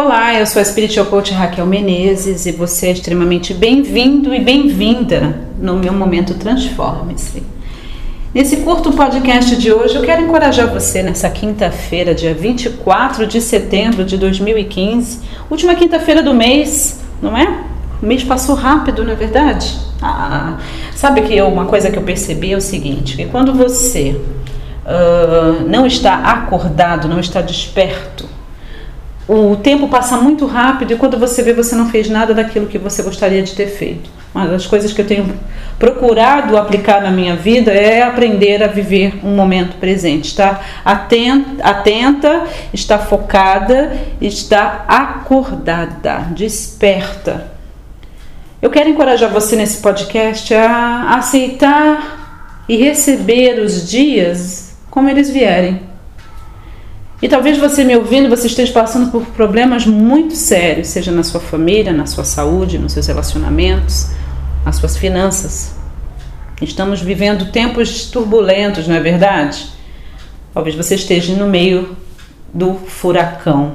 Olá, eu sou a Spiritual Coach Raquel Menezes e você é extremamente bem-vindo e bem-vinda no meu momento Transforme-se. Nesse curto podcast de hoje, eu quero encorajar você nessa quinta-feira, dia 24 de setembro de 2015, última quinta-feira do mês, não é? O mês passou rápido, não é verdade? Ah, sabe que eu, uma coisa que eu percebi é o seguinte: que quando você uh, não está acordado, não está desperto, o tempo passa muito rápido e quando você vê, você não fez nada daquilo que você gostaria de ter feito. Uma das coisas que eu tenho procurado aplicar na minha vida é aprender a viver um momento presente, estar atenta, atenta estar focada, estar acordada, desperta. Eu quero encorajar você nesse podcast a aceitar e receber os dias como eles vierem. E talvez você me ouvindo, você esteja passando por problemas muito sérios, seja na sua família, na sua saúde, nos seus relacionamentos, nas suas finanças. Estamos vivendo tempos turbulentos, não é verdade? Talvez você esteja no meio do furacão,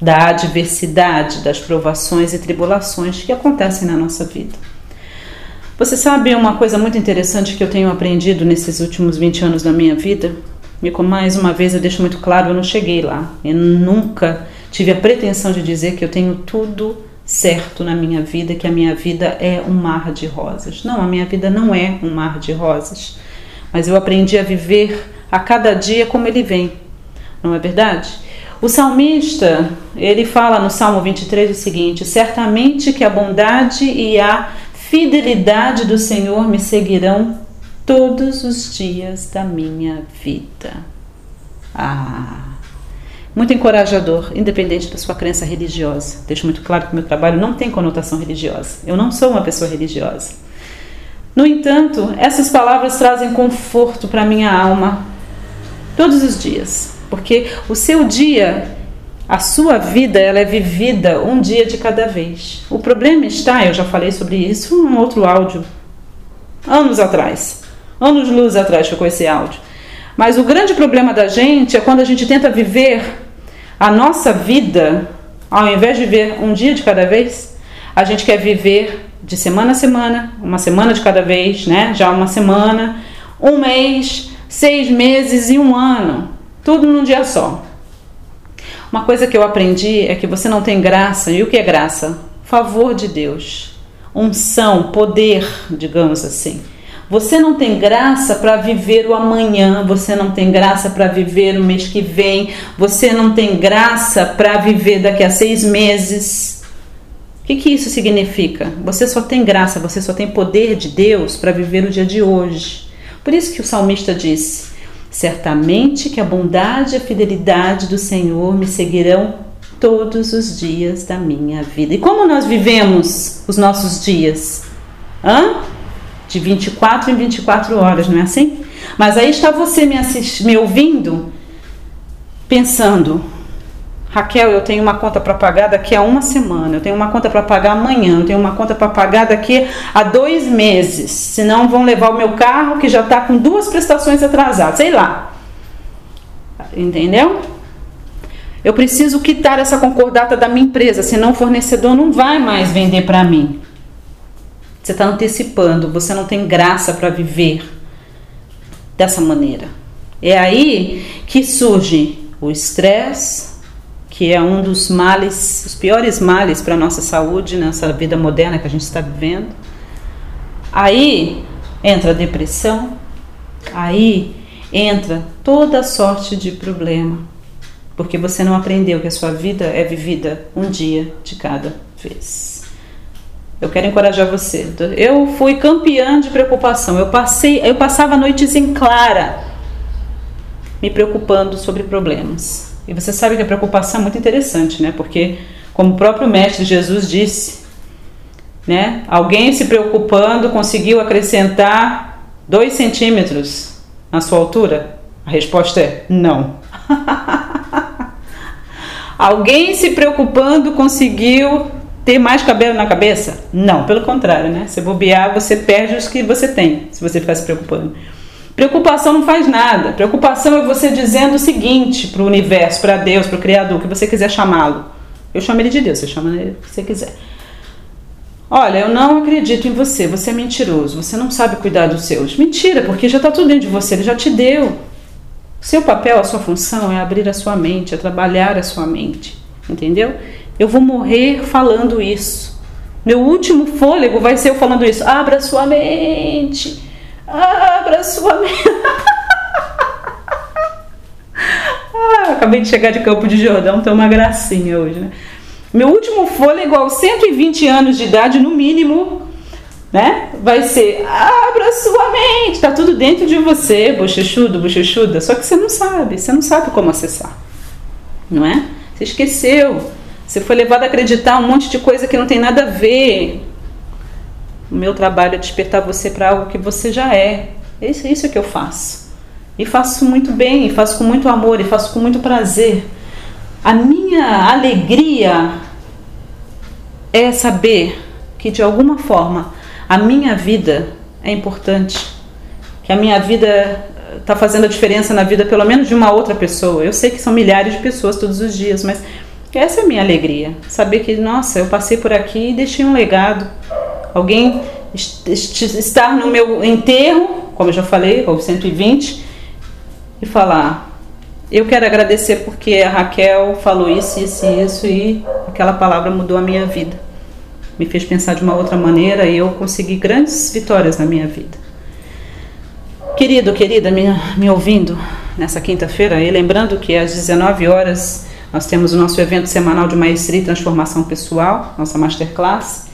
da adversidade, das provações e tribulações que acontecem na nossa vida. Você sabe uma coisa muito interessante que eu tenho aprendido nesses últimos 20 anos da minha vida? Mais uma vez eu deixo muito claro, eu não cheguei lá. Eu nunca tive a pretensão de dizer que eu tenho tudo certo na minha vida, que a minha vida é um mar de rosas. Não, a minha vida não é um mar de rosas. Mas eu aprendi a viver a cada dia como ele vem. Não é verdade? O salmista, ele fala no Salmo 23 o seguinte: Certamente que a bondade e a fidelidade do Senhor me seguirão todos os dias da minha vida. Ah, muito encorajador, independente da sua crença religiosa. Deixo muito claro que meu trabalho não tem conotação religiosa. Eu não sou uma pessoa religiosa. No entanto, essas palavras trazem conforto para minha alma todos os dias, porque o seu dia, a sua vida, ela é vivida um dia de cada vez. O problema está, eu já falei sobre isso em outro áudio anos atrás anos luz atrás ficou esse áudio. Mas o grande problema da gente é quando a gente tenta viver a nossa vida, ao invés de viver um dia de cada vez, a gente quer viver de semana a semana, uma semana de cada vez, né? Já uma semana, um mês, seis meses e um ano, tudo num dia só. Uma coisa que eu aprendi é que você não tem graça, e o que é graça? Favor de Deus, unção, poder, digamos assim. Você não tem graça para viver o amanhã, você não tem graça para viver o mês que vem, você não tem graça para viver daqui a seis meses. O que, que isso significa? Você só tem graça, você só tem poder de Deus para viver o dia de hoje. Por isso que o salmista disse: Certamente que a bondade e a fidelidade do Senhor me seguirão todos os dias da minha vida. E como nós vivemos os nossos dias? Hã? De 24 em 24 horas, não é assim? Mas aí está você me, assist, me ouvindo, pensando, Raquel, eu tenho uma conta para pagar daqui a uma semana, eu tenho uma conta para pagar amanhã, eu tenho uma conta para pagar daqui a dois meses, senão vão levar o meu carro que já está com duas prestações atrasadas, sei lá. Entendeu? Eu preciso quitar essa concordata da minha empresa, senão o fornecedor não vai mais vender para mim. Você está antecipando, você não tem graça para viver dessa maneira. É aí que surge o estresse, que é um dos males, os piores males para a nossa saúde nessa vida moderna que a gente está vivendo. Aí entra a depressão, aí entra toda sorte de problema, porque você não aprendeu que a sua vida é vivida um dia de cada vez. Eu quero encorajar você. Eu fui campeã de preocupação. Eu passei, eu passava noites em clara me preocupando sobre problemas. E você sabe que a preocupação é muito interessante, né? Porque como o próprio mestre Jesus disse, né? Alguém se preocupando conseguiu acrescentar dois centímetros na sua altura? A resposta é não. Alguém se preocupando conseguiu ter mais cabelo na cabeça? Não, pelo contrário, né? Se bobear, você perde os que você tem, se você ficar se preocupando. Preocupação não faz nada. Preocupação é você dizendo o seguinte para o universo, para Deus, para o Criador, que você quiser chamá-lo. Eu chamo ele de Deus, você chama ele que você quiser. Olha, eu não acredito em você, você é mentiroso, você não sabe cuidar dos seus. Mentira, porque já está tudo dentro de você, ele já te deu. Seu papel, a sua função é abrir a sua mente, é trabalhar a sua mente, entendeu? Eu vou morrer falando isso. Meu último fôlego vai ser eu falando isso. Abra sua mente, abra sua mente. ah, acabei de chegar de Campo de Jordão, então uma gracinha hoje, né? Meu último fôlego aos 120 anos de idade, no mínimo, né? Vai ser abra sua mente, tá tudo dentro de você, bochechudo, bochechuda, só que você não sabe, você não sabe como acessar, não é? Você esqueceu, você foi levado a acreditar um monte de coisa que não tem nada a ver. O meu trabalho é despertar você para algo que você já é. Isso, isso é que eu faço. E faço muito bem, e faço com muito amor, e faço com muito prazer. A minha alegria é saber que de alguma forma a minha vida é importante, que a minha vida está fazendo a diferença na vida pelo menos de uma outra pessoa. Eu sei que são milhares de pessoas todos os dias, mas essa é a minha alegria, saber que nossa, eu passei por aqui e deixei um legado. Alguém estar no meu enterro, como eu já falei, ou 120, e falar: eu quero agradecer porque a Raquel falou isso, isso e isso e aquela palavra mudou a minha vida. Me fez pensar de uma outra maneira e eu consegui grandes vitórias na minha vida. Querido, querida, me, me ouvindo nessa quinta-feira, e lembrando que às 19 horas nós temos o nosso evento semanal de maestria e transformação pessoal, nossa masterclass.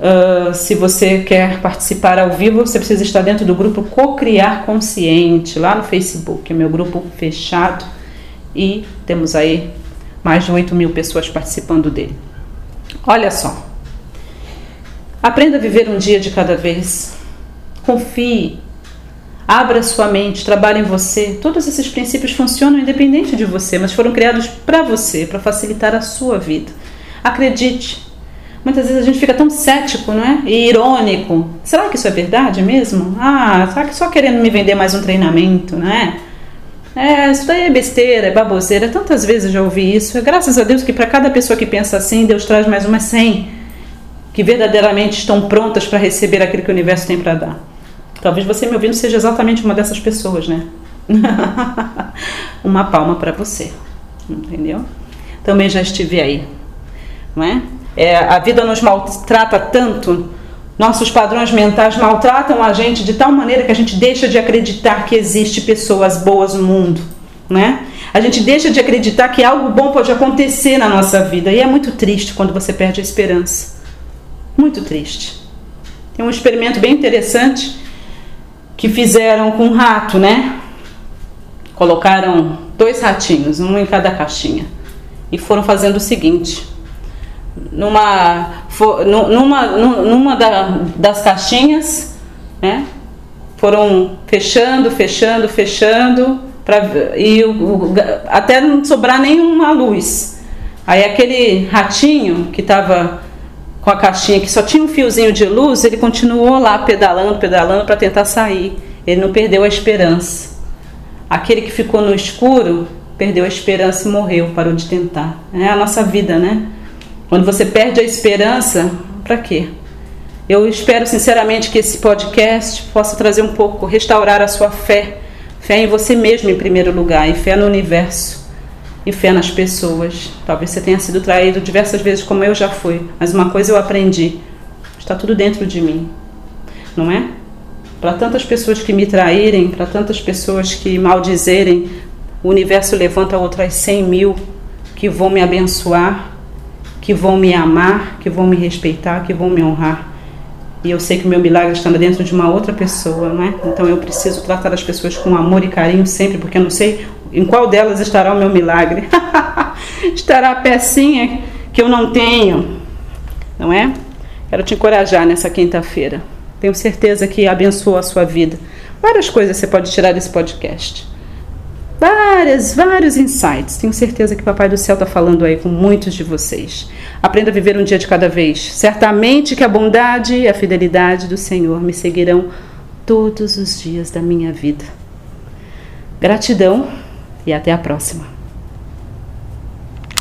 Uh, se você quer participar ao vivo, você precisa estar dentro do grupo Cocriar Consciente, lá no Facebook, é meu grupo fechado, e temos aí mais de 8 mil pessoas participando dele. Olha só, aprenda a viver um dia de cada vez, confie, abra sua mente, trabalhe em você. Todos esses princípios funcionam independente de você, mas foram criados para você, para facilitar a sua vida. Acredite, Muitas vezes a gente fica tão cético, não é? E irônico. Será que isso é verdade mesmo? Ah, será que só querendo me vender mais um treinamento, não é? É, isso daí é besteira, é baboseira. Tantas vezes já ouvi isso. É graças a Deus que para cada pessoa que pensa assim, Deus traz mais umas 100 que verdadeiramente estão prontas para receber aquilo que o universo tem para dar. Talvez você me ouvindo seja exatamente uma dessas pessoas, né? uma palma para você. Entendeu? Também já estive aí, não é? É, a vida nos maltrata tanto, nossos padrões mentais maltratam a gente de tal maneira que a gente deixa de acreditar que existe pessoas boas no mundo, né? A gente deixa de acreditar que algo bom pode acontecer na nossa vida e é muito triste quando você perde a esperança. Muito triste. Tem um experimento bem interessante que fizeram com rato, né? Colocaram dois ratinhos, um em cada caixinha, e foram fazendo o seguinte: numa, numa, numa das caixinhas, né? Foram fechando, fechando, fechando, pra, e o, até não sobrar nenhuma luz. Aí aquele ratinho que estava com a caixinha que só tinha um fiozinho de luz, ele continuou lá pedalando, pedalando para tentar sair. Ele não perdeu a esperança. Aquele que ficou no escuro perdeu a esperança e morreu, parou de tentar. É a nossa vida, né? Quando você perde a esperança, para quê? Eu espero sinceramente que esse podcast possa trazer um pouco, restaurar a sua fé, fé em você mesmo em primeiro lugar, e fé no universo, e fé nas pessoas. Talvez você tenha sido traído diversas vezes, como eu já fui, mas uma coisa eu aprendi: está tudo dentro de mim, não é? Para tantas pessoas que me traírem, para tantas pessoas que maldizerem, o universo levanta outras 100 mil que vão me abençoar que vão me amar, que vão me respeitar, que vão me honrar. E eu sei que o meu milagre está dentro de uma outra pessoa, não é? Então eu preciso tratar as pessoas com amor e carinho sempre, porque eu não sei em qual delas estará o meu milagre. estará a pecinha que eu não tenho, não é? Quero te encorajar nessa quinta-feira. Tenho certeza que abençoa a sua vida. Várias coisas você pode tirar desse podcast várias, vários insights. Tenho certeza que o Papai do Céu está falando aí com muitos de vocês. Aprenda a viver um dia de cada vez. Certamente que a bondade e a fidelidade do Senhor me seguirão todos os dias da minha vida. Gratidão e até a próxima.